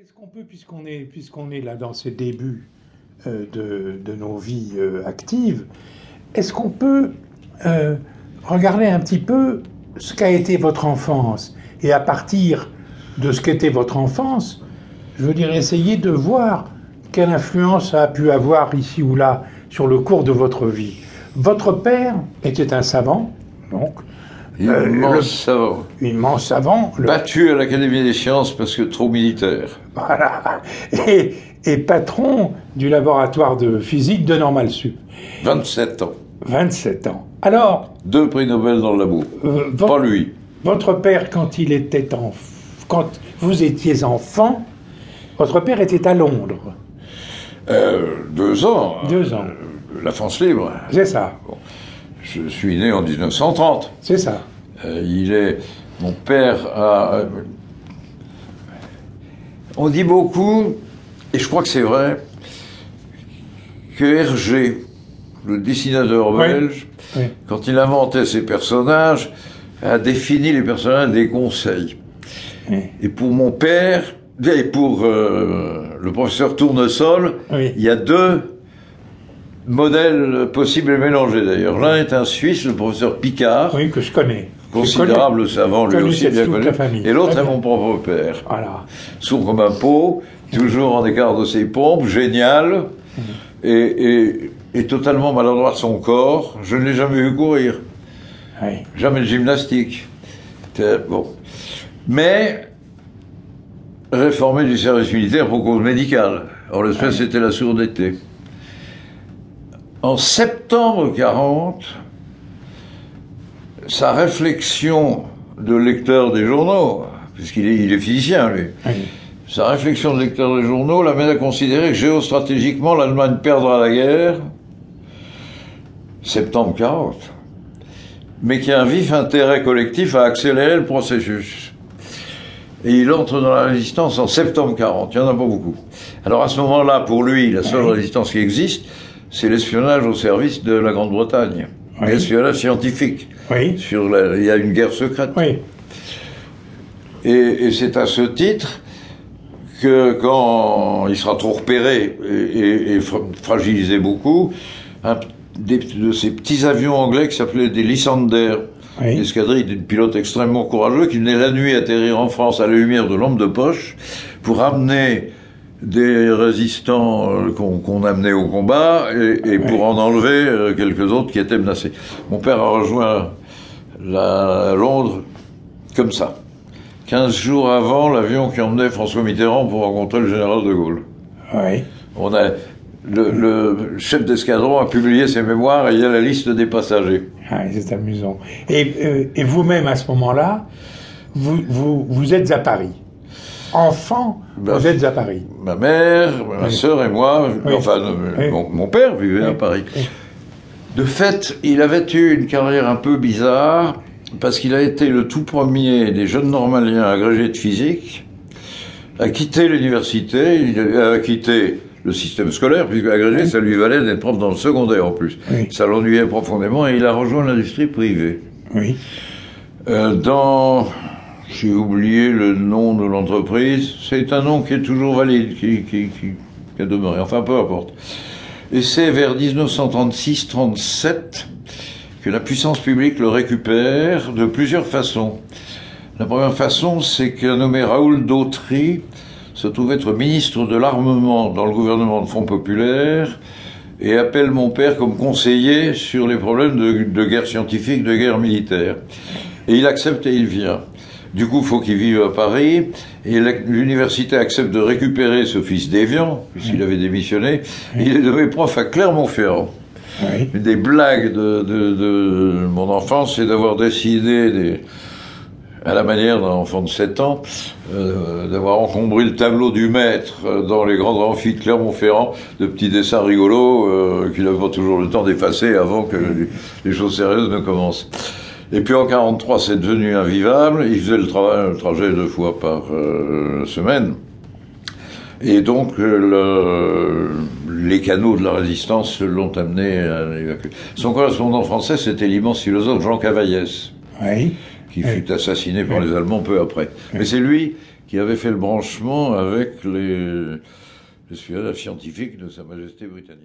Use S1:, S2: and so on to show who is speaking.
S1: Est-ce qu'on peut, puisqu'on est, est là dans ces débuts euh, de, de nos vies euh, actives, est-ce qu'on peut euh, regarder un petit peu ce qu'a été votre enfance? Et à partir de ce qu'était votre enfance, je veux dire essayer de voir quelle influence ça a pu avoir ici ou là sur le cours de votre vie. Votre père était un savant, donc
S2: Immense
S1: Euh, le-
S2: savant.
S1: immense savant, le-
S2: Battu à l'Académie des sciences parce que trop militaire.
S1: voilà, et, et patron du laboratoire de physique de Normal Sup.
S2: 27 ans.
S1: 27 ans. Alors,
S2: Deux prix Nobel dans le labo.
S1: euh,
S2: Pas
S1: votre,
S2: lui.
S1: votre père, quand il était en, quand vous étiez enfant, votre père était à Londres.
S2: Euh, deux ans.
S1: Deux ans.
S2: Euh, La France libre.
S1: C'est ça,
S2: Je suis né en 1930.
S1: c'est ça.
S2: Euh, il est. Mon père a. euh, on dit beaucoup, et je crois que c'est vrai, que Hergé, le dessinateur
S1: Oui.
S2: belge,
S1: Oui.
S2: quand il inventait ses personnages, a défini les personnages des conseils.
S1: Oui.
S2: Et pour mon père, et pour euh, le professeur Tournesol, il y a deux modèles possibles et mélangés d'ailleurs. L'un est un Suisse, le professeur Picard,
S1: Oui, que je connais.
S2: Considérable savant lui aussi bien connu, et l'autre est mon propre père.
S1: Voilà.
S2: Sourd comme un pot, toujours en écart de ses pompes, génial,
S1: Mhm.
S2: et, et- et totalement maladroit de son corps. Je ne l'ai jamais vu courir.
S1: Oui.
S2: Jamais de gymnastique. Bon. Mais réformé du service militaire pour cause médicale. En l'espèce, c'était la sourdité. En septembre 40, sa réflexion de lecteur des journaux, puisqu'il est, il est physicien, lui,
S1: Oui.
S2: sa réflexion de lecteur des journaux l'amène à considérer que géostratégiquement, l'Allemagne perdra la guerre, septembre 40, mais qu'il y a un vif intérêt collectif à accélérer le processus. Et il entre dans la résistance en septembre 40, il n'y en a pas beaucoup. Alors à ce moment-là, pour lui, la seule résistance qui existe, c'est l'espionnage au service de la Grande-Bretagne.
S1: Oui.
S2: L'espionnage scientifique.
S1: Oui.
S2: Sur la- il y a une guerre secrète.
S1: Oui.
S2: Et, et c'est à ce titre que quand il sera trop repéré et, et- et fra- fragilisé beaucoup, un p- des- de ces petits avions anglais qui s'appelaient des Lysander,
S1: Oui.
S2: une escadrille de pilotes extrêmement courageux qui venaient la nuit atterrir en France à la lumière de lampe de poche pour amener des résistants euh, qu'on amenait au combat et, et pour en enlever euh, quelques autres qui étaient menacés. Mon père a rejoint la, Londres comme ça. 15 jours avant l'avion qui emmenait François Mitterrand pour rencontrer le général de Gaulle.
S1: Oui.
S2: On a, le, le chef d'escadron a publié ses mémoires et il y a la liste des passagers.
S1: Ah, c'est amusant. Et, euh, et vous-même, à ce moment-là, vous, vous, vous êtes à Paris. Enfant, vous êtes à Paris.
S2: Ma mère, ma
S1: Oui.
S2: sœur et moi,
S1: Oui.
S2: enfin
S1: Oui.
S2: mon, mon père vivait à. Paris. De fait, il avait eu une carrière un peu bizarre parce qu'il a été le tout premier des jeunes normaliens agrégés de physique à quitter l'université, il a quitté le système scolaire, puisque agrégé, ça lui valait d'être prof dans le secondaire en plus. Ça l'ennuyait profondément et il a rejoint l'industrie privée.
S1: Oui.
S2: Euh, dans, j'ai oublié le nom de l'entreprise, c'est un nom qui est toujours valide, qui, qui, qui, a demeuré, enfin peu importe. Et c'est vers 1936-37 que la puissance publique le récupère de plusieurs façons. La première façon, c'est qu'un nommé Raoul Dautry se trouve être ministre de l'armement dans le gouvernement de Front Populaire et appelle mon père comme conseiller sur les problèmes de, de guerre scientifique, de guerre militaire. Et il accepte et il vient. Du coup, il faut qu'il vive à Paris. Et l'université accepte de récupérer ce fils d'Évian, puisqu'il avait démissionné. Il est devenu prof à Clermont-Ferrand.
S1: Oui.
S2: Une des blagues de, de- de mon enfance, c'est d'avoir décidé, des- à la manière d'un enfant de 7 ans, euh, d'avoir encombré le tableau du maître euh, dans les grandes amphis de Clermont-Ferrand, de petits dessins rigolos euh, qu'il n'avait pas toujours le temps d'effacer avant que les choses sérieuses ne commencent. Et puis en 43, c'est devenu invivable. Il faisait le, le trajet deux fois par euh, semaine. Et donc, euh, le- les canaux de la résistance l'ont amené à l'évacuer. Son correspondant français, c'était l'immense philosophe Jean Cavaillès,
S1: Oui.
S2: qui
S1: Oui.
S2: fut assassiné par
S1: Oui.
S2: les Allemands peu après. Mais c'est lui qui avait fait le branchement avec les, l'espionnage scientifique de Sa Majesté britannique.